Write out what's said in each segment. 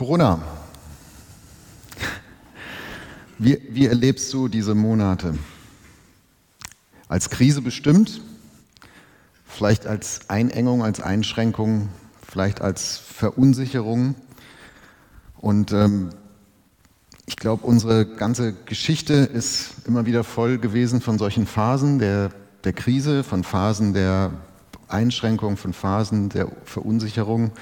Corona. Wie, wie erlebst du diese Monate? Als Krise bestimmt? Vielleicht als Einengung, als Einschränkung, vielleicht als Verunsicherung? Und ähm, ich glaube, unsere ganze Geschichte ist immer wieder voll gewesen von solchen Phasen der, der Krise, von Phasen der Einschränkung, von Phasen der Verunsicherung.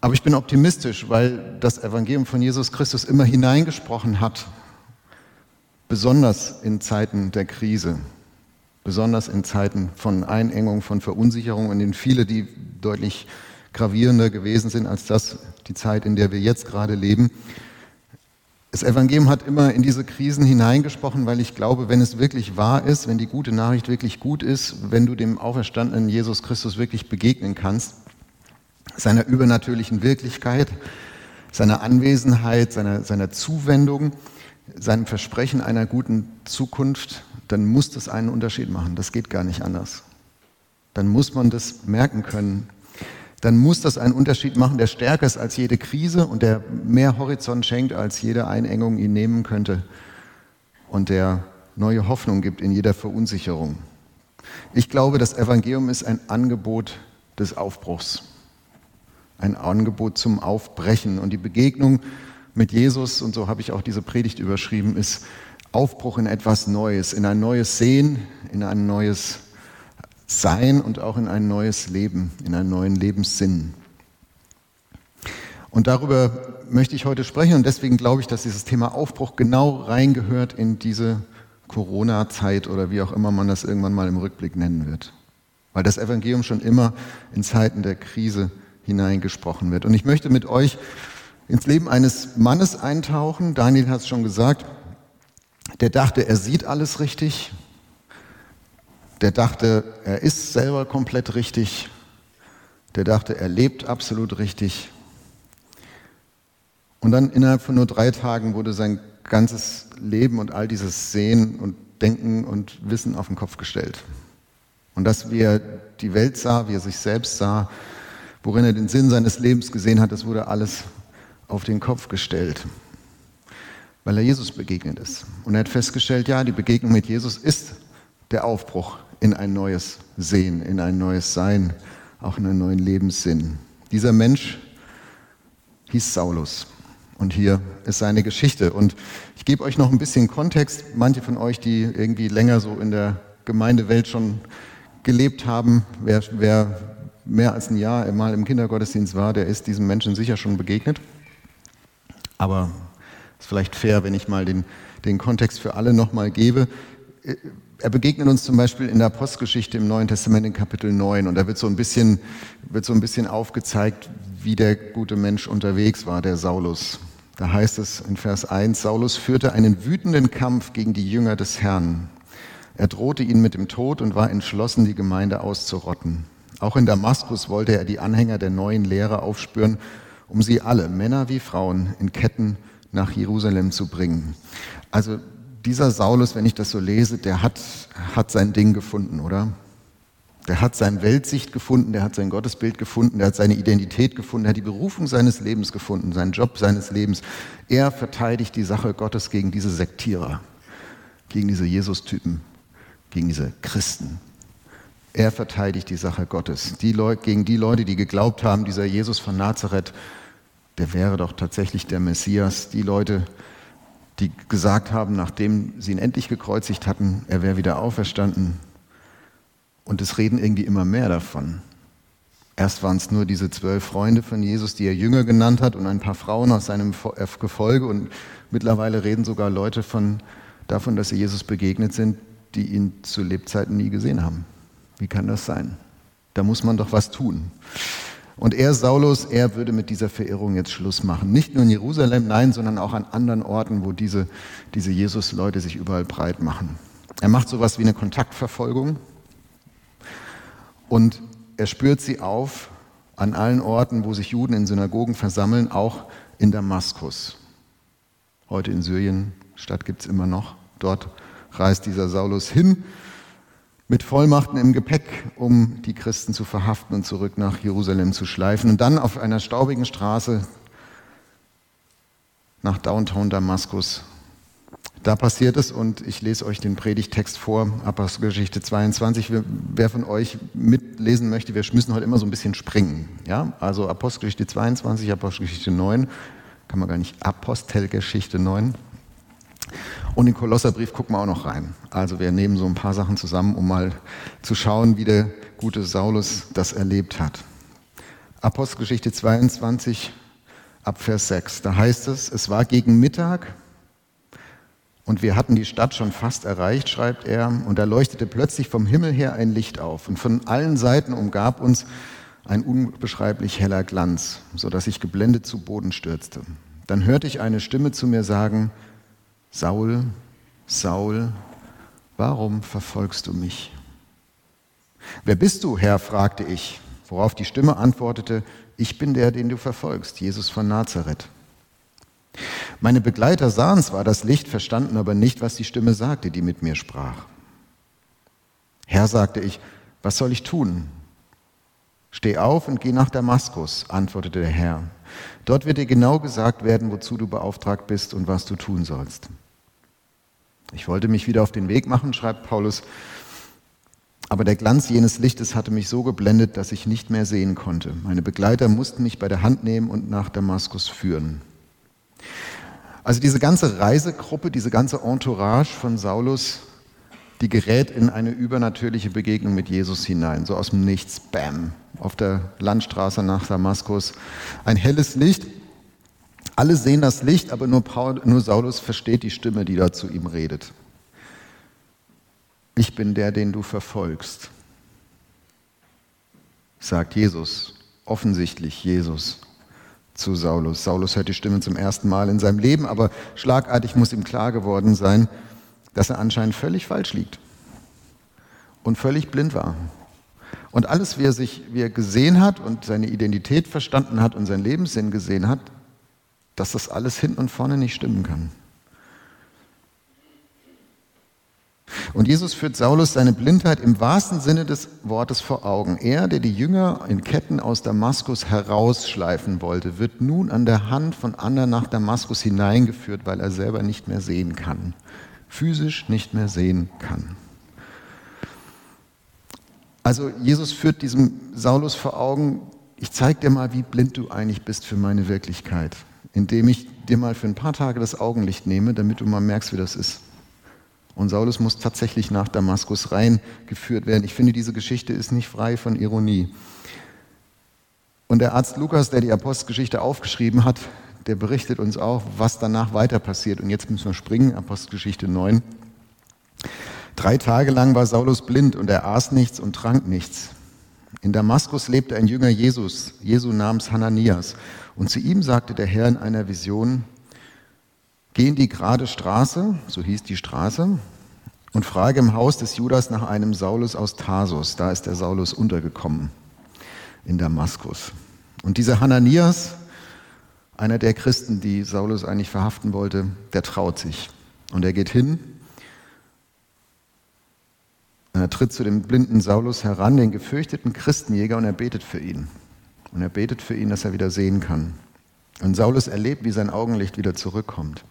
Aber ich bin optimistisch, weil das Evangelium von Jesus Christus immer hineingesprochen hat, besonders in Zeiten der Krise, besonders in Zeiten von Einengung, von Verunsicherung, in denen viele, die deutlich gravierender gewesen sind als das, die Zeit, in der wir jetzt gerade leben. Das Evangelium hat immer in diese Krisen hineingesprochen, weil ich glaube, wenn es wirklich wahr ist, wenn die gute Nachricht wirklich gut ist, wenn du dem auferstandenen Jesus Christus wirklich begegnen kannst, seiner übernatürlichen Wirklichkeit, seiner Anwesenheit, seiner, seiner Zuwendung, seinem Versprechen einer guten Zukunft, dann muss das einen Unterschied machen. Das geht gar nicht anders. Dann muss man das merken können. Dann muss das einen Unterschied machen, der stärker ist als jede Krise und der mehr Horizont schenkt, als jede Einengung ihn nehmen könnte und der neue Hoffnung gibt in jeder Verunsicherung. Ich glaube, das Evangelium ist ein Angebot des Aufbruchs ein Angebot zum Aufbrechen. Und die Begegnung mit Jesus, und so habe ich auch diese Predigt überschrieben, ist Aufbruch in etwas Neues, in ein neues Sehen, in ein neues Sein und auch in ein neues Leben, in einen neuen Lebenssinn. Und darüber möchte ich heute sprechen und deswegen glaube ich, dass dieses Thema Aufbruch genau reingehört in diese Corona-Zeit oder wie auch immer man das irgendwann mal im Rückblick nennen wird. Weil das Evangelium schon immer in Zeiten der Krise hineingesprochen wird. Und ich möchte mit euch ins Leben eines Mannes eintauchen. Daniel hat es schon gesagt. Der dachte, er sieht alles richtig. Der dachte, er ist selber komplett richtig. Der dachte, er lebt absolut richtig. Und dann innerhalb von nur drei Tagen wurde sein ganzes Leben und all dieses Sehen und Denken und Wissen auf den Kopf gestellt. Und das, wie er die Welt sah, wie er sich selbst sah, worin er den Sinn seines Lebens gesehen hat, das wurde alles auf den Kopf gestellt, weil er Jesus begegnet ist. Und er hat festgestellt, ja, die Begegnung mit Jesus ist der Aufbruch in ein neues Sehen, in ein neues Sein, auch in einen neuen Lebenssinn. Dieser Mensch hieß Saulus. Und hier ist seine Geschichte. Und ich gebe euch noch ein bisschen Kontext. Manche von euch, die irgendwie länger so in der Gemeindewelt schon gelebt haben, wer, wer mehr als ein Jahr mal im Kindergottesdienst war, der ist diesem Menschen sicher schon begegnet. Aber es ist vielleicht fair, wenn ich mal den, den Kontext für alle nochmal gebe. Er begegnet uns zum Beispiel in der Postgeschichte im Neuen Testament in Kapitel 9 und da wird so ein bisschen, wird so ein bisschen aufgezeigt, wie der gute Mensch unterwegs war, der Saulus. Da heißt es in Vers 1, Saulus führte einen wütenden Kampf gegen die Jünger des Herrn. Er drohte ihnen mit dem Tod und war entschlossen, die Gemeinde auszurotten. Auch in Damaskus wollte er die Anhänger der neuen Lehre aufspüren, um sie alle, Männer wie Frauen, in Ketten nach Jerusalem zu bringen. Also dieser Saulus, wenn ich das so lese, der hat, hat sein Ding gefunden, oder? Der hat seine Weltsicht gefunden, der hat sein Gottesbild gefunden, der hat seine Identität gefunden, der hat die Berufung seines Lebens gefunden, seinen Job seines Lebens. Er verteidigt die Sache Gottes gegen diese Sektierer, gegen diese Jesus-Typen, gegen diese Christen. Er verteidigt die Sache Gottes. Die Leute, gegen die Leute, die geglaubt haben, dieser Jesus von Nazareth, der wäre doch tatsächlich der Messias. Die Leute, die gesagt haben, nachdem sie ihn endlich gekreuzigt hatten, er wäre wieder auferstanden. Und es reden irgendwie immer mehr davon. Erst waren es nur diese zwölf Freunde von Jesus, die er Jünger genannt hat, und ein paar Frauen aus seinem äh, Gefolge. Und mittlerweile reden sogar Leute von, davon, dass sie Jesus begegnet sind, die ihn zu Lebzeiten nie gesehen haben. Wie kann das sein? Da muss man doch was tun. Und er, Saulus, er würde mit dieser Verehrung jetzt Schluss machen. Nicht nur in Jerusalem, nein, sondern auch an anderen Orten, wo diese, diese Jesus-Leute sich überall breit machen. Er macht sowas wie eine Kontaktverfolgung und er spürt sie auf an allen Orten, wo sich Juden in Synagogen versammeln, auch in Damaskus. Heute in Syrien, Stadt gibt es immer noch. Dort reist dieser Saulus hin mit Vollmachten im Gepäck, um die Christen zu verhaften und zurück nach Jerusalem zu schleifen. Und dann auf einer staubigen Straße nach Downtown Damaskus. Da passiert es und ich lese euch den Predigtext vor, Apostelgeschichte 22. Wer von euch mitlesen möchte, wir müssen heute immer so ein bisschen springen. Ja? Also Apostelgeschichte 22, Apostelgeschichte 9, kann man gar nicht, Apostelgeschichte 9. Und den Kolosserbrief gucken wir auch noch rein. Also wir nehmen so ein paar Sachen zusammen, um mal zu schauen, wie der gute Saulus das erlebt hat. Apostelgeschichte 22 ab Vers 6. Da heißt es, es war gegen Mittag und wir hatten die Stadt schon fast erreicht, schreibt er, und da leuchtete plötzlich vom Himmel her ein Licht auf und von allen Seiten umgab uns ein unbeschreiblich heller Glanz, so dass ich geblendet zu Boden stürzte. Dann hörte ich eine Stimme zu mir sagen, Saul, Saul, warum verfolgst du mich? Wer bist du, Herr? fragte ich, worauf die Stimme antwortete, ich bin der, den du verfolgst, Jesus von Nazareth. Meine Begleiter sahen zwar das Licht, verstanden aber nicht, was die Stimme sagte, die mit mir sprach. Herr, sagte ich, was soll ich tun? Steh auf und geh nach Damaskus, antwortete der Herr. Dort wird dir genau gesagt werden, wozu du beauftragt bist und was du tun sollst. Ich wollte mich wieder auf den Weg machen, schreibt Paulus, aber der Glanz jenes Lichtes hatte mich so geblendet, dass ich nicht mehr sehen konnte. Meine Begleiter mussten mich bei der Hand nehmen und nach Damaskus führen. Also diese ganze Reisegruppe, diese ganze Entourage von Saulus, die gerät in eine übernatürliche Begegnung mit Jesus hinein, so aus dem Nichts, bam, auf der Landstraße nach Damaskus. Ein helles Licht. Alle sehen das Licht, aber nur, Paul, nur Saulus versteht die Stimme, die da zu ihm redet. Ich bin der, den du verfolgst, sagt Jesus, offensichtlich Jesus zu Saulus. Saulus hört die Stimme zum ersten Mal in seinem Leben, aber schlagartig muss ihm klar geworden sein, dass er anscheinend völlig falsch liegt und völlig blind war. Und alles, wie er sich, wie er gesehen hat und seine Identität verstanden hat und seinen Lebenssinn gesehen hat, dass das alles hinten und vorne nicht stimmen kann. Und Jesus führt Saulus seine Blindheit im wahrsten Sinne des Wortes vor Augen. Er, der die Jünger in Ketten aus Damaskus herausschleifen wollte, wird nun an der Hand von anderen nach Damaskus hineingeführt, weil er selber nicht mehr sehen kann. Physisch nicht mehr sehen kann. Also Jesus führt diesem Saulus vor Augen, ich zeige dir mal, wie blind du eigentlich bist für meine Wirklichkeit, indem ich dir mal für ein paar Tage das Augenlicht nehme, damit du mal merkst, wie das ist. Und Saulus muss tatsächlich nach Damaskus reingeführt werden. Ich finde, diese Geschichte ist nicht frei von Ironie. Und der Arzt Lukas, der die Apostelgeschichte aufgeschrieben hat, der berichtet uns auch, was danach weiter passiert. Und jetzt müssen wir springen, Apostelgeschichte 9. Drei Tage lang war Saulus blind und er aß nichts und trank nichts. In Damaskus lebte ein Jünger Jesus, Jesu namens Hananias. Und zu ihm sagte der Herr in einer Vision, Geh in die gerade Straße, so hieß die Straße, und frage im Haus des Judas nach einem Saulus aus Tarsus. Da ist der Saulus untergekommen in Damaskus. Und dieser Hananias, einer der Christen, die Saulus eigentlich verhaften wollte, der traut sich. Und er geht hin, er tritt zu dem blinden Saulus heran, den gefürchteten Christenjäger, und er betet für ihn. Und er betet für ihn, dass er wieder sehen kann. Und Saulus erlebt, wie sein Augenlicht wieder zurückkommt.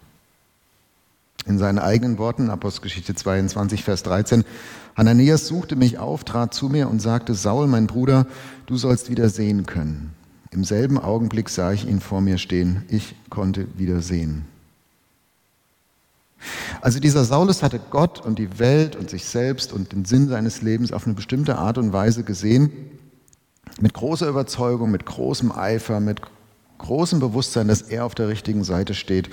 In seinen eigenen Worten, Apostelgeschichte 22, Vers 13, Hananias suchte mich auf, trat zu mir und sagte, Saul, mein Bruder, du sollst wieder sehen können. Im selben Augenblick sah ich ihn vor mir stehen. Ich konnte wieder sehen. Also dieser Saulus hatte Gott und die Welt und sich selbst und den Sinn seines Lebens auf eine bestimmte Art und Weise gesehen, mit großer Überzeugung, mit großem Eifer, mit großem Bewusstsein, dass er auf der richtigen Seite steht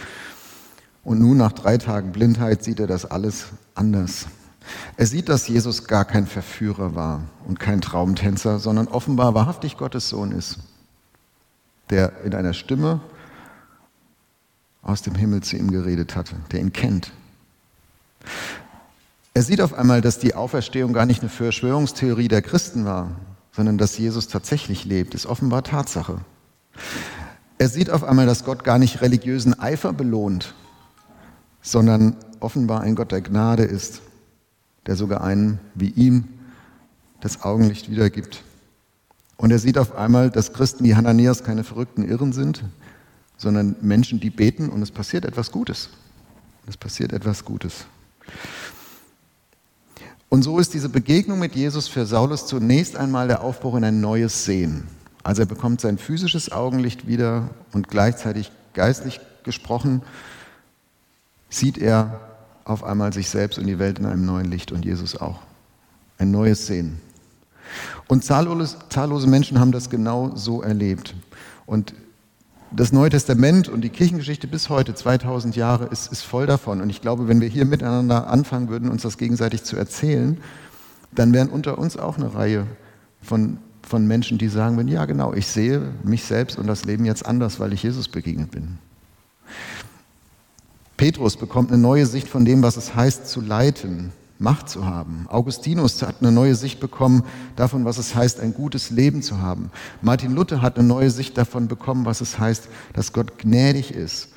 und nun nach drei Tagen Blindheit sieht er das alles anders. Er sieht, dass Jesus gar kein Verführer war und kein Traumtänzer, sondern offenbar wahrhaftig Gottes Sohn ist, der in einer Stimme aus dem Himmel zu ihm geredet hatte, der ihn kennt. Er sieht auf einmal, dass die Auferstehung gar nicht eine Verschwörungstheorie der Christen war, sondern dass Jesus tatsächlich lebt, ist offenbar Tatsache. Er sieht auf einmal, dass Gott gar nicht religiösen Eifer belohnt, sondern offenbar ein Gott der Gnade ist, der sogar einen wie ihm das Augenlicht wiedergibt. Und er sieht auf einmal, dass Christen wie Hananias keine verrückten Irren sind, sondern Menschen, die beten und es passiert etwas Gutes. Es passiert etwas Gutes. Und so ist diese Begegnung mit Jesus für Saulus zunächst einmal der Aufbruch in ein neues Sehen. Also er bekommt sein physisches Augenlicht wieder und gleichzeitig geistlich gesprochen sieht er auf einmal sich selbst und die Welt in einem neuen Licht und Jesus auch. Ein neues Sehen. Und zahllose, zahllose Menschen haben das genau so erlebt. Und das Neue Testament und die Kirchengeschichte bis heute, 2000 Jahre, ist, ist voll davon. Und ich glaube, wenn wir hier miteinander anfangen würden, uns das gegenseitig zu erzählen, dann wären unter uns auch eine Reihe von, von Menschen, die sagen würden, ja genau, ich sehe mich selbst und das Leben jetzt anders, weil ich Jesus begegnet bin. Petrus bekommt eine neue Sicht von dem, was es heißt zu leiten, Macht zu haben. Augustinus hat eine neue Sicht bekommen davon, was es heißt, ein gutes Leben zu haben. Martin Luther hat eine neue Sicht davon bekommen, was es heißt, dass Gott gnädig ist.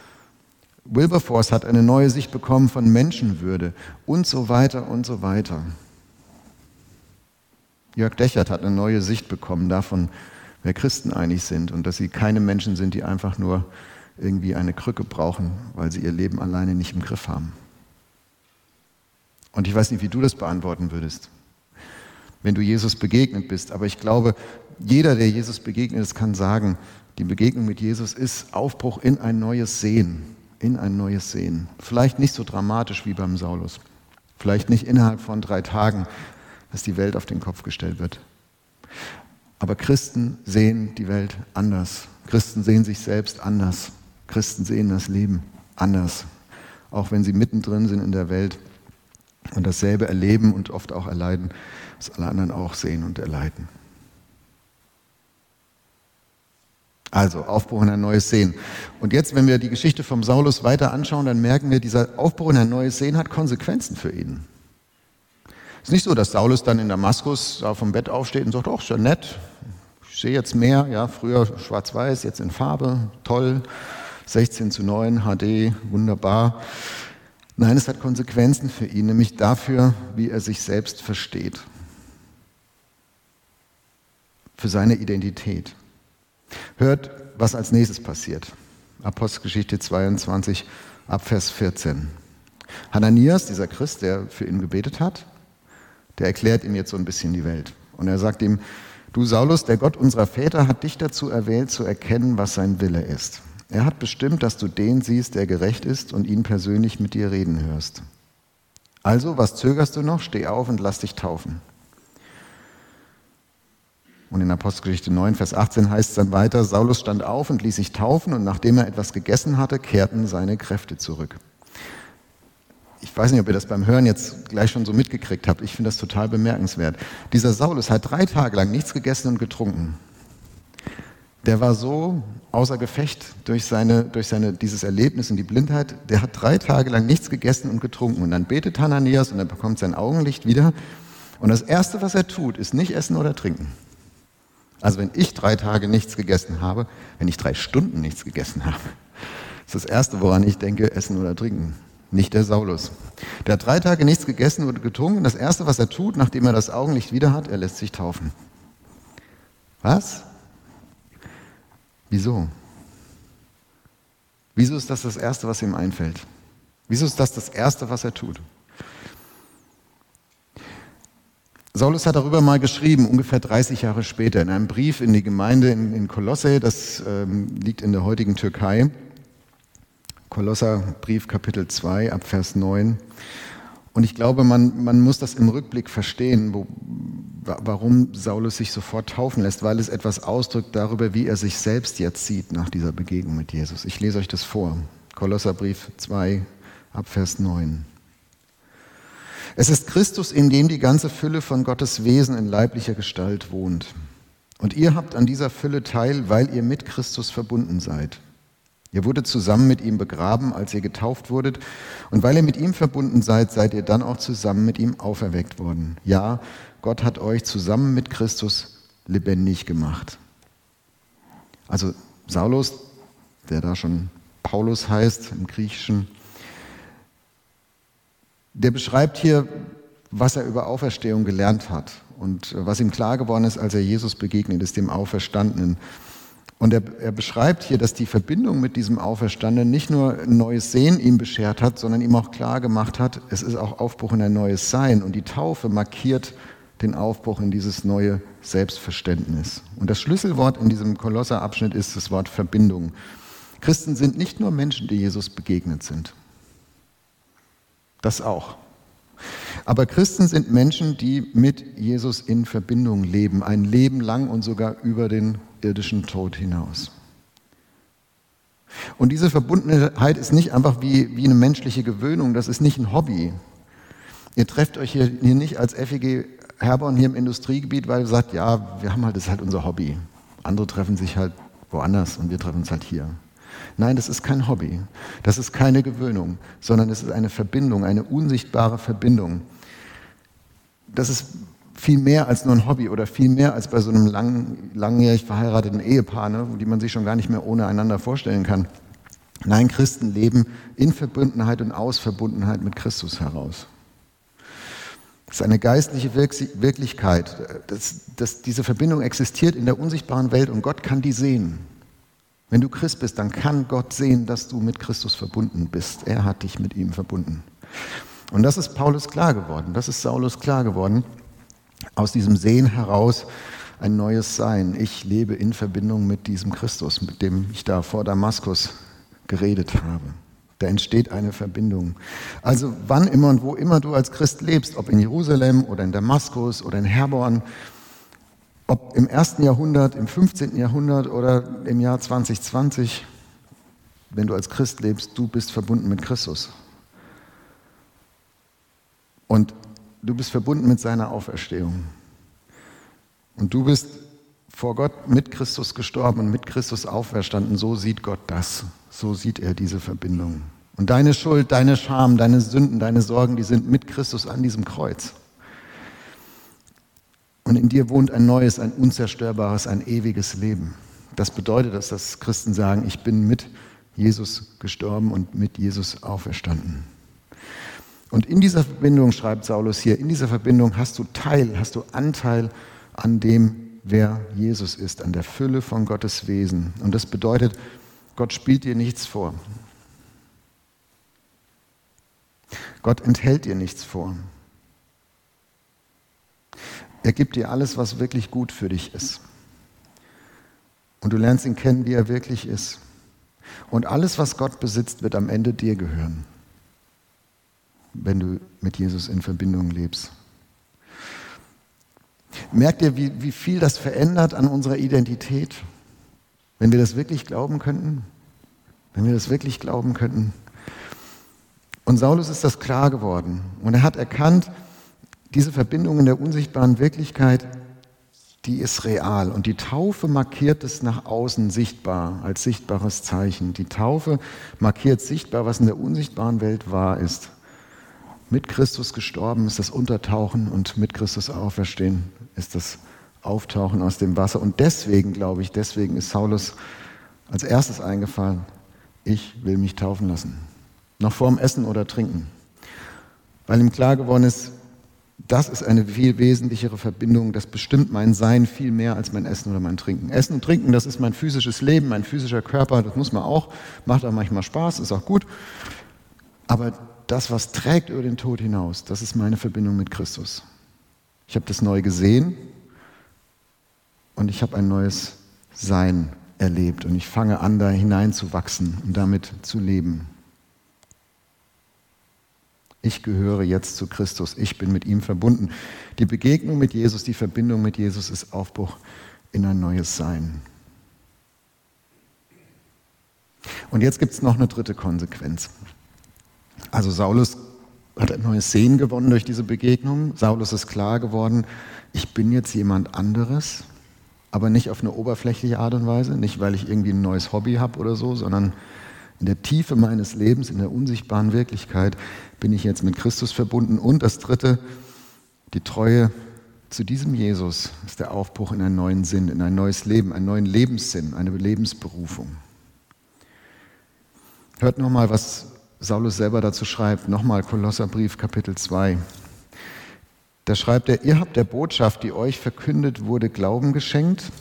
Wilberforce hat eine neue Sicht bekommen von Menschenwürde und so weiter und so weiter. Jörg Dechert hat eine neue Sicht bekommen davon, wer Christen eigentlich sind und dass sie keine Menschen sind, die einfach nur irgendwie eine Krücke brauchen, weil sie ihr Leben alleine nicht im Griff haben. Und ich weiß nicht, wie du das beantworten würdest, wenn du Jesus begegnet bist. Aber ich glaube, jeder, der Jesus begegnet ist, kann sagen, die Begegnung mit Jesus ist Aufbruch in ein neues Sehen, in ein neues Sehen. Vielleicht nicht so dramatisch wie beim Saulus. Vielleicht nicht innerhalb von drei Tagen, dass die Welt auf den Kopf gestellt wird. Aber Christen sehen die Welt anders. Christen sehen sich selbst anders. Christen sehen das Leben anders, auch wenn sie mittendrin sind in der Welt und dasselbe erleben und oft auch erleiden, was alle anderen auch sehen und erleiden. Also Aufbruch in ein neues Sehen. Und jetzt, wenn wir die Geschichte vom Saulus weiter anschauen, dann merken wir, dieser Aufbruch in ein neues Sehen hat Konsequenzen für ihn. Es ist nicht so, dass Saulus dann in Damaskus da vom Bett aufsteht und sagt, ist ja nett, ich sehe jetzt mehr, ja, früher schwarz-weiß, jetzt in Farbe, toll, 16 zu 9, HD, wunderbar. Nein, es hat Konsequenzen für ihn, nämlich dafür, wie er sich selbst versteht. Für seine Identität. Hört, was als nächstes passiert. Apostelgeschichte 22, Abvers 14. Hananias, dieser Christ, der für ihn gebetet hat, der erklärt ihm jetzt so ein bisschen die Welt. Und er sagt ihm, du Saulus, der Gott unserer Väter hat dich dazu erwählt, zu erkennen, was sein Wille ist. Er hat bestimmt, dass du den siehst, der gerecht ist und ihn persönlich mit dir reden hörst. Also, was zögerst du noch? Steh auf und lass dich taufen. Und in Apostelgeschichte 9, Vers 18 heißt es dann weiter, Saulus stand auf und ließ sich taufen und nachdem er etwas gegessen hatte, kehrten seine Kräfte zurück. Ich weiß nicht, ob ihr das beim Hören jetzt gleich schon so mitgekriegt habt. Ich finde das total bemerkenswert. Dieser Saulus hat drei Tage lang nichts gegessen und getrunken der war so außer Gefecht durch, seine, durch seine, dieses Erlebnis und die Blindheit, der hat drei Tage lang nichts gegessen und getrunken. Und dann betet Hananias und er bekommt sein Augenlicht wieder. Und das Erste, was er tut, ist nicht essen oder trinken. Also wenn ich drei Tage nichts gegessen habe, wenn ich drei Stunden nichts gegessen habe, ist das Erste, woran ich denke, essen oder trinken. Nicht der Saulus. Der hat drei Tage nichts gegessen oder getrunken. Und das Erste, was er tut, nachdem er das Augenlicht wieder hat, er lässt sich taufen. Was? Wieso? Wieso ist das das Erste, was ihm einfällt? Wieso ist das das Erste, was er tut? Saulus hat darüber mal geschrieben, ungefähr 30 Jahre später, in einem Brief in die Gemeinde in, in Kolosse, das ähm, liegt in der heutigen Türkei. Kolosserbrief Kapitel 2 ab Vers 9. Und ich glaube, man, man muss das im Rückblick verstehen, wo, warum Saulus sich sofort taufen lässt, weil es etwas ausdrückt darüber, wie er sich selbst jetzt sieht nach dieser Begegnung mit Jesus. Ich lese euch das vor. Kolosserbrief 2 ab Vers 9. Es ist Christus, in dem die ganze Fülle von Gottes Wesen in leiblicher Gestalt wohnt. Und ihr habt an dieser Fülle teil, weil ihr mit Christus verbunden seid. Ihr wurdet zusammen mit ihm begraben, als ihr getauft wurdet. Und weil ihr mit ihm verbunden seid, seid ihr dann auch zusammen mit ihm auferweckt worden. Ja, Gott hat euch zusammen mit Christus lebendig gemacht. Also Saulus, der da schon Paulus heißt im Griechischen, der beschreibt hier, was er über Auferstehung gelernt hat und was ihm klar geworden ist, als er Jesus begegnet ist, dem Auferstandenen. Und er, er, beschreibt hier, dass die Verbindung mit diesem Auferstandenen nicht nur ein neues Sehen ihm beschert hat, sondern ihm auch klar gemacht hat, es ist auch Aufbruch in ein neues Sein. Und die Taufe markiert den Aufbruch in dieses neue Selbstverständnis. Und das Schlüsselwort in diesem Kolosserabschnitt ist das Wort Verbindung. Christen sind nicht nur Menschen, die Jesus begegnet sind. Das auch. Aber Christen sind Menschen, die mit Jesus in Verbindung leben, ein Leben lang und sogar über den irdischen Tod hinaus. Und diese Verbundenheit ist nicht einfach wie, wie eine menschliche Gewöhnung, das ist nicht ein Hobby. Ihr trefft euch hier, hier nicht als FEG Herborn hier im Industriegebiet, weil ihr sagt, ja, wir haben halt, das ist halt unser Hobby. Andere treffen sich halt woanders und wir treffen uns halt hier. Nein, das ist kein Hobby, das ist keine Gewöhnung, sondern es ist eine Verbindung, eine unsichtbare Verbindung. Das ist viel mehr als nur ein Hobby oder viel mehr als bei so einem lang, langjährig verheirateten Ehepaar, ne, die man sich schon gar nicht mehr ohne einander vorstellen kann. Nein, Christen leben in Verbundenheit und aus Verbundenheit mit Christus heraus. Das ist eine geistliche Wirklichkeit. Das, das, diese Verbindung existiert in der unsichtbaren Welt und Gott kann die sehen. Wenn du Christ bist, dann kann Gott sehen, dass du mit Christus verbunden bist. Er hat dich mit ihm verbunden. Und das ist Paulus klar geworden, das ist Saulus klar geworden. Aus diesem Sehen heraus ein neues Sein. Ich lebe in Verbindung mit diesem Christus, mit dem ich da vor Damaskus geredet habe. Da entsteht eine Verbindung. Also wann immer und wo immer du als Christ lebst, ob in Jerusalem oder in Damaskus oder in Herborn, ob im ersten Jahrhundert, im 15. Jahrhundert oder im Jahr 2020, wenn du als Christ lebst, du bist verbunden mit Christus. Und du bist verbunden mit seiner Auferstehung. Und du bist vor Gott mit Christus gestorben und mit Christus auferstanden. So sieht Gott das. So sieht er diese Verbindung. Und deine Schuld, deine Scham, deine Sünden, deine Sorgen, die sind mit Christus an diesem Kreuz. Und in dir wohnt ein neues, ein unzerstörbares, ein ewiges Leben. Das bedeutet, dass das Christen sagen, ich bin mit Jesus gestorben und mit Jesus auferstanden. Und in dieser Verbindung, schreibt Saulus hier, in dieser Verbindung hast du Teil, hast du Anteil an dem, wer Jesus ist, an der Fülle von Gottes Wesen. Und das bedeutet, Gott spielt dir nichts vor. Gott enthält dir nichts vor. Er gibt dir alles, was wirklich gut für dich ist. Und du lernst ihn kennen, wie er wirklich ist. Und alles, was Gott besitzt, wird am Ende dir gehören, wenn du mit Jesus in Verbindung lebst. Merkt ihr, wie, wie viel das verändert an unserer Identität, wenn wir das wirklich glauben könnten? Wenn wir das wirklich glauben könnten? Und Saulus ist das klar geworden. Und er hat erkannt, diese Verbindung in der unsichtbaren Wirklichkeit, die ist real. Und die Taufe markiert es nach außen sichtbar, als sichtbares Zeichen. Die Taufe markiert sichtbar, was in der unsichtbaren Welt wahr ist. Mit Christus gestorben ist das Untertauchen und mit Christus auferstehen ist das Auftauchen aus dem Wasser. Und deswegen, glaube ich, deswegen ist Saulus als erstes eingefallen, ich will mich taufen lassen. Noch vor dem Essen oder Trinken. Weil ihm klar geworden ist, das ist eine viel wesentlichere Verbindung. Das bestimmt mein Sein viel mehr als mein Essen oder mein Trinken. Essen und Trinken, das ist mein physisches Leben, mein physischer Körper. Das muss man auch. Macht auch manchmal Spaß, ist auch gut. Aber das, was trägt über den Tod hinaus, das ist meine Verbindung mit Christus. Ich habe das neu gesehen und ich habe ein neues Sein erlebt und ich fange an, da hineinzuwachsen und damit zu leben. Ich gehöre jetzt zu Christus, ich bin mit ihm verbunden. Die Begegnung mit Jesus, die Verbindung mit Jesus ist Aufbruch in ein neues Sein. Und jetzt gibt es noch eine dritte Konsequenz. Also Saulus hat ein neues Sehen gewonnen durch diese Begegnung. Saulus ist klar geworden, ich bin jetzt jemand anderes, aber nicht auf eine oberflächliche Art und Weise, nicht weil ich irgendwie ein neues Hobby habe oder so, sondern in der Tiefe meines Lebens, in der unsichtbaren Wirklichkeit bin ich jetzt mit Christus verbunden. Und das Dritte, die Treue zu diesem Jesus ist der Aufbruch in einen neuen Sinn, in ein neues Leben, einen neuen Lebenssinn, eine Lebensberufung. Hört nochmal, was Saulus selber dazu schreibt. Nochmal Kolosserbrief, Kapitel 2. Da schreibt er, ihr habt der Botschaft, die euch verkündet wurde, Glauben geschenkt.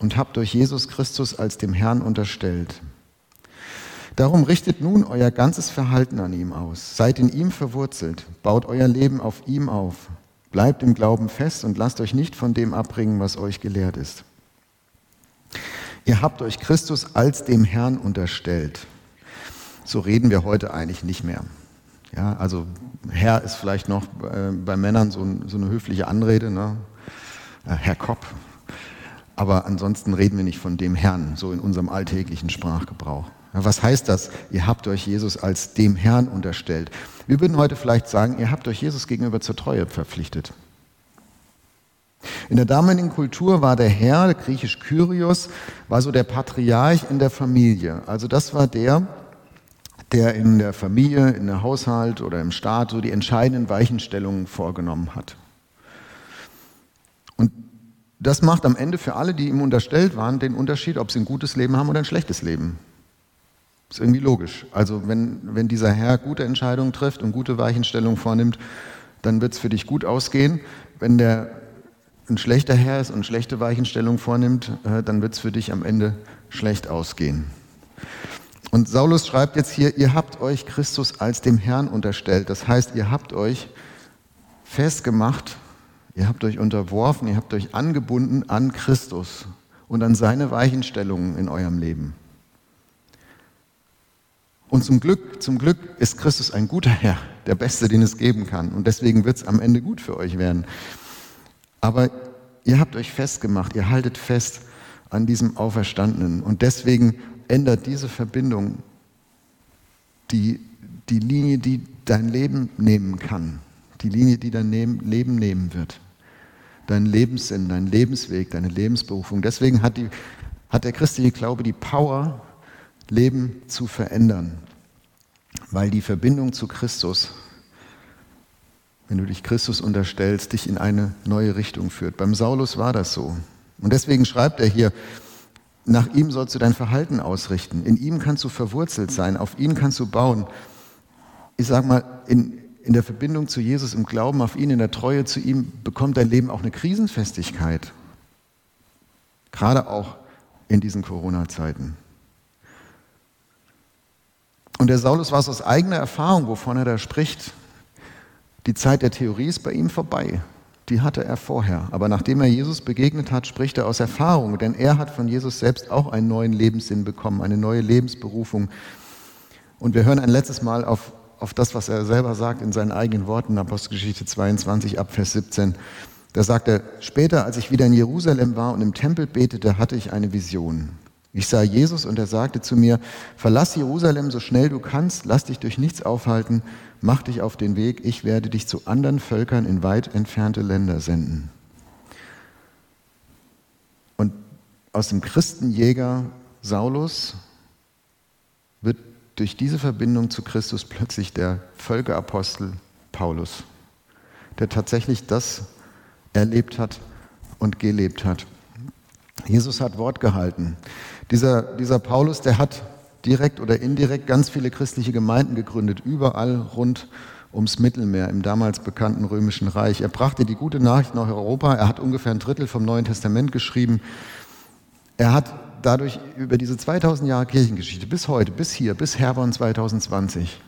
und habt euch Jesus Christus als dem Herrn unterstellt. Darum richtet nun euer ganzes Verhalten an ihm aus. Seid in ihm verwurzelt, baut euer Leben auf ihm auf. Bleibt im Glauben fest und lasst euch nicht von dem abbringen, was euch gelehrt ist. Ihr habt euch Christus als dem Herrn unterstellt. So reden wir heute eigentlich nicht mehr. Ja, also Herr ist vielleicht noch äh, bei Männern so, so, eine höfliche Anrede, ne? äh, Herr Kopp. Aber ansonsten reden wir nicht von dem Herrn, so in unserem alltäglichen Sprachgebrauch. Was heißt das? Ihr habt euch Jesus als dem Herrn unterstellt. Wir würden heute vielleicht sagen, ihr habt euch Jesus gegenüber zur Treue verpflichtet. In der damaligen Kultur war der Herr, griechisch Kyrios, war so der Patriarch in der Familie. Also das war der, der in der Familie, in der Haushalt oder im Staat so die entscheidenden Weichenstellungen vorgenommen hat. Und das macht am Ende für alle, die ihm unterstellt waren, den Unterschied, ob sie ein gutes Leben haben oder ein schlechtes Leben. Ist irgendwie logisch. Also wenn, wenn dieser Herr gute Entscheidungen trifft und gute Weichenstellungen vornimmt, dann wird es für dich gut ausgehen. Wenn der ein schlechter Herr ist und schlechte Weichenstellungen vornimmt, äh, dann wird es für dich am Ende schlecht ausgehen. Und Saulus schreibt jetzt hier, ihr habt euch Christus als dem Herrn unterstellt. Das heißt, ihr habt euch festgemacht, ihr habt euch unterworfen, ihr habt euch angebunden an Christus und an seine Weichenstellungen in eurem Leben. Und zum Glück, zum Glück ist Christus ein guter Herr, der Beste, den es geben kann. Und deswegen wird es am Ende gut für euch werden. Aber ihr habt euch festgemacht, ihr haltet fest an diesem Auferstandenen. Und deswegen ändert diese Verbindung die, die Linie, die dein Leben nehmen kann. Die Linie, die dein Leben nehmen wird. Dein Lebenssinn, dein Lebensweg, deine Lebensberufung. Deswegen hat, die, hat der christliche Glaube die Power, Leben zu verändern, weil die Verbindung zu Christus, wenn du dich Christus unterstellst, dich in eine neue Richtung führt. Beim Saulus war das so. Und deswegen schreibt er hier, nach ihm sollst du dein Verhalten ausrichten. In ihm kannst du verwurzelt sein, auf ihn kannst du bauen. Ich sage mal, in, in der Verbindung zu Jesus, im Glauben auf ihn, in der Treue zu ihm, bekommt dein Leben auch eine Krisenfestigkeit. Gerade auch in diesen Corona-Zeiten. Und der Saulus war es aus eigener Erfahrung, wovon er da spricht. Die Zeit der Theorie ist bei ihm vorbei. Die hatte er vorher. Aber nachdem er Jesus begegnet hat, spricht er aus Erfahrung. Denn er hat von Jesus selbst auch einen neuen Lebenssinn bekommen, eine neue Lebensberufung. Und wir hören ein letztes Mal auf, auf das, was er selber sagt in seinen eigenen Worten, Apostelgeschichte 22 ab Vers 17. Da sagt er, später, als ich wieder in Jerusalem war und im Tempel betete, hatte ich eine Vision. Ich sah Jesus und er sagte zu mir, verlass Jerusalem so schnell du kannst, lass dich durch nichts aufhalten, mach dich auf den Weg, ich werde dich zu anderen Völkern in weit entfernte Länder senden. Und aus dem Christenjäger Saulus wird durch diese Verbindung zu Christus plötzlich der Völkerapostel Paulus, der tatsächlich das erlebt hat und gelebt hat. Jesus hat Wort gehalten. Dieser, dieser Paulus, der hat direkt oder indirekt ganz viele christliche Gemeinden gegründet, überall rund ums Mittelmeer im damals bekannten römischen Reich. Er brachte die gute Nachricht nach Europa. Er hat ungefähr ein Drittel vom Neuen Testament geschrieben. Er hat dadurch über diese 2000 Jahre Kirchengeschichte bis heute, bis hier, bis Herborn 2020,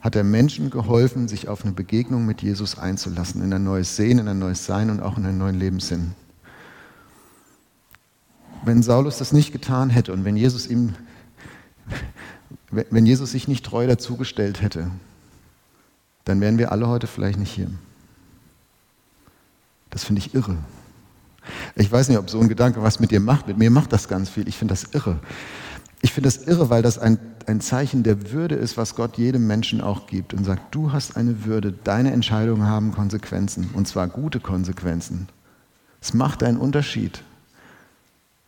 hat er Menschen geholfen, sich auf eine Begegnung mit Jesus einzulassen, in ein neues Sehen, in ein neues Sein und auch in einen neuen Lebenssinn wenn Saulus das nicht getan hätte und wenn Jesus ihm, wenn Jesus sich nicht treu dazugestellt hätte, dann wären wir alle heute vielleicht nicht hier. Das finde ich irre. Ich weiß nicht, ob so ein Gedanke was mit dir macht. Mit mir macht das ganz viel. Ich finde das irre. Ich finde das irre, weil das ein, ein Zeichen der Würde ist, was Gott jedem Menschen auch gibt und sagt, du hast eine Würde, deine Entscheidungen haben Konsequenzen und zwar gute Konsequenzen. Es macht einen Unterschied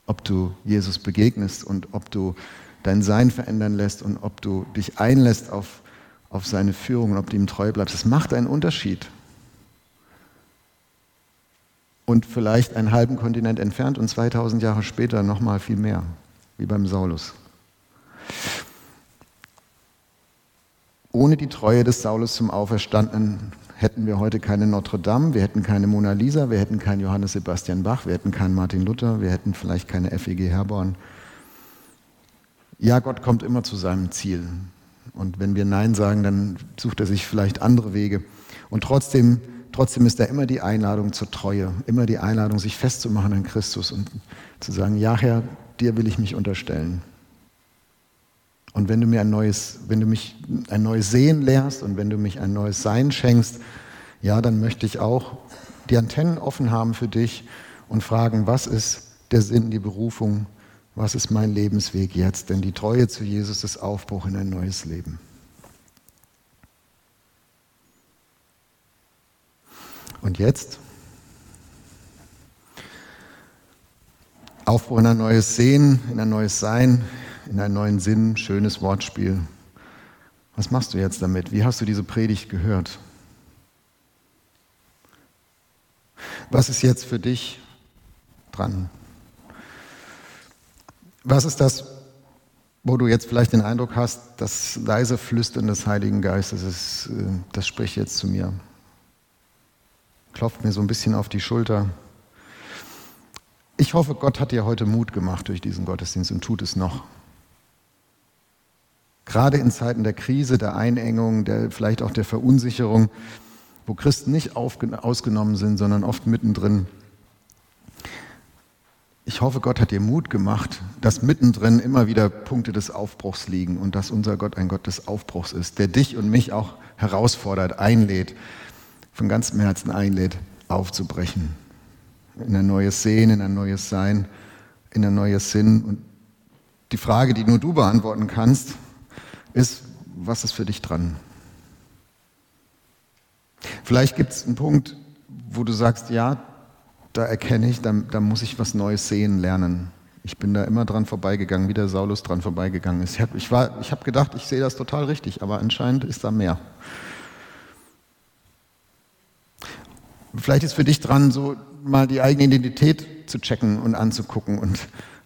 ob du Jesus begegnest und ob du dein Sein verändern lässt und ob du dich einlässt auf, auf seine Führung und ob du ihm treu bleibst. Das macht einen Unterschied. Und vielleicht einen halben Kontinent entfernt und 2000 Jahre später nochmal viel mehr, wie beim Saulus. Ohne die Treue des Saulus zum Auferstandenen hätten wir heute keine Notre Dame, wir hätten keine Mona Lisa, wir hätten keinen Johannes Sebastian Bach, wir hätten keinen Martin Luther, wir hätten vielleicht keine FEG Herborn. Ja, Gott kommt immer zu seinem Ziel. Und wenn wir Nein sagen, dann sucht er sich vielleicht andere Wege. Und trotzdem, trotzdem ist da immer die Einladung zur Treue, immer die Einladung, sich festzumachen an Christus und zu sagen, ja Herr, dir will ich mich unterstellen. Und wenn du mir ein neues, wenn du mich ein neues Sehen lehrst und wenn du mich ein neues Sein schenkst, ja, dann möchte ich auch die Antennen offen haben für dich und fragen, was ist der Sinn, die Berufung, was ist mein Lebensweg jetzt? Denn die Treue zu Jesus ist Aufbruch in ein neues Leben. Und jetzt? Aufbruch in ein neues Sehen, in ein neues Sein, in einen neuen Sinn, schönes Wortspiel. Was machst du jetzt damit? Wie hast du diese Predigt gehört? Was ist jetzt für dich dran? Was ist das, wo du jetzt vielleicht den Eindruck hast, das leise Flüstern des Heiligen Geistes, ist, äh, das spricht jetzt zu mir? Klopft mir so ein bisschen auf die Schulter. Ich hoffe, Gott hat dir heute Mut gemacht durch diesen Gottesdienst und tut es noch. Gerade in Zeiten der Krise, der Einengung, der, vielleicht auch der Verunsicherung, wo Christen nicht ausgenommen sind, sondern oft mittendrin. Ich hoffe, Gott hat dir Mut gemacht, dass mittendrin immer wieder Punkte des Aufbruchs liegen und dass unser Gott ein Gott des Aufbruchs ist, der dich und mich auch herausfordert, einlädt, von ganzem Herzen einlädt, aufzubrechen. In ein neues Sehen, in ein neues Sein, in ein neues Sinn. Und die Frage, die nur du beantworten kannst, ist, was ist für dich dran? Vielleicht gibt es einen Punkt, wo du sagst, ja, da erkenne ich, da, da muss ich was Neues sehen lernen. Ich bin da immer dran vorbeigegangen, wie der Saulus dran vorbeigegangen ist. Ich habe ich ich hab gedacht, ich sehe das total richtig, aber anscheinend ist da mehr. Vielleicht ist für dich dran, so mal die eigene Identität zu checken und anzugucken und,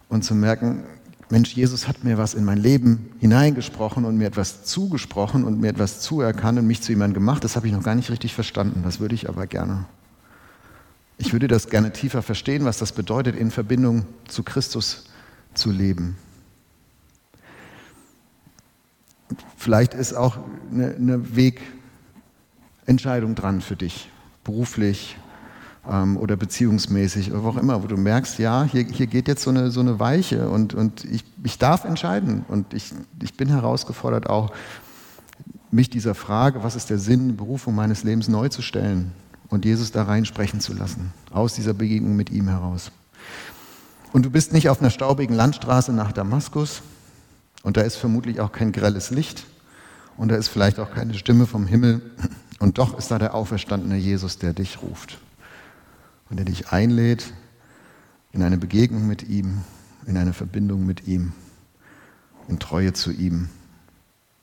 und zu merken, Mensch, Jesus hat mir was in mein Leben hineingesprochen und mir etwas zugesprochen und mir etwas zuerkannt und mich zu jemandem gemacht. Das habe ich noch gar nicht richtig verstanden. Das würde ich aber gerne. Ich würde das gerne tiefer verstehen, was das bedeutet, in Verbindung zu Christus zu leben. Vielleicht ist auch eine, Wegentscheidung dran für dich, beruflich, ähm, oder beziehungsmäßig oder wo auch immer, wo du merkst, ja, hier, hier geht jetzt so eine, so eine Weiche und, und ich, ich darf entscheiden und ich, ich bin herausgefordert auch, mich dieser Frage, was ist der Sinn, Berufung meines Lebens neu zu stellen und Jesus da rein sprechen zu lassen, aus dieser Begegnung mit ihm heraus. Und du bist nicht auf einer staubigen Landstraße nach Damaskus und da ist vermutlich auch kein grelles Licht und da ist vielleicht auch keine Stimme vom Himmel und doch ist da der auferstandene Jesus, der dich ruft und der dich einlädt in eine Begegnung mit ihm, in eine Verbindung mit ihm, in Treue zu ihm.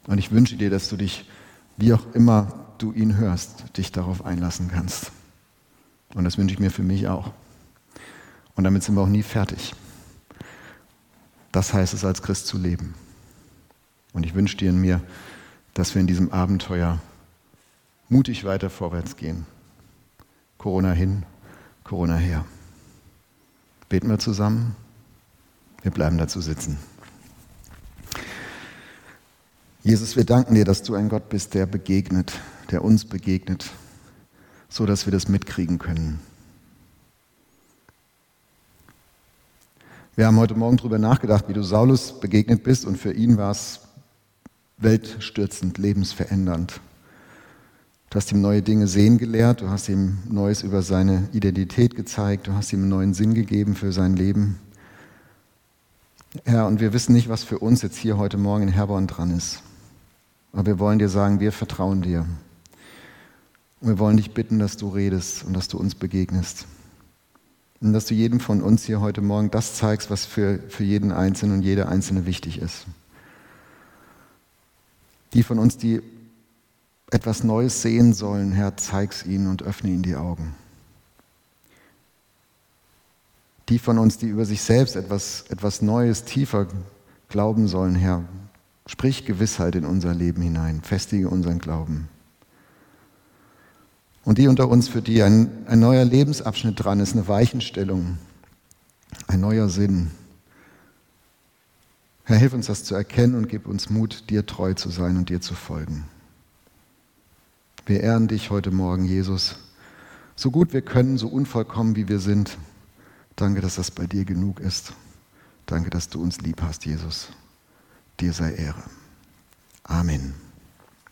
Und ich wünsche dir, dass du dich, wie auch immer du ihn hörst, dich darauf einlassen kannst. Und das wünsche ich mir für mich auch. Und damit sind wir auch nie fertig. Das heißt es, als Christ zu leben. Und ich wünsche dir in mir, dass wir in diesem Abenteuer mutig weiter vorwärts gehen. Corona hin, Corona her. Beten wir zusammen. Wir bleiben dazu sitzen. Jesus, wir danken dir, dass du ein Gott bist, der begegnet, der uns begegnet, so dass wir das mitkriegen können. Wir haben heute Morgen darüber nachgedacht, wie du Saulus begegnet bist und für ihn war es weltstürzend, lebensverändernd. Du hast ihm neue Dinge sehen gelehrt, du hast ihm Neues über seine Identität gezeigt, du hast ihm einen neuen Sinn gegeben für sein Leben. Herr, und wir wissen nicht, was für uns jetzt hier heute Morgen in Herborn dran ist. Aber wir wollen dir sagen, wir vertrauen dir. Und wir wollen dich bitten, dass du redest und dass du uns begegnest. Und dass du jedem von uns hier heute Morgen das zeigst, was für, für jeden Einzelnen und jede Einzelne wichtig ist. Die von uns, die etwas Neues sehen sollen, Herr, zeig's ihnen und öffne ihnen die Augen. Die von uns, die über sich selbst etwas, etwas Neues, tiefer glauben sollen, Herr, sprich Gewissheit in unser Leben hinein, festige unseren Glauben. Und die unter uns, für die ein, ein neuer Lebensabschnitt dran ist, eine Weichenstellung, ein neuer Sinn. Herr, hilf uns das zu erkennen und gib uns Mut, dir treu zu sein und dir zu folgen. Wir ehren dich heute Morgen, Jesus, so gut wir können, so unvollkommen wie wir sind. Danke, dass das bei dir genug ist. Danke, dass du uns lieb hast, Jesus. Dir sei Ehre. Amen.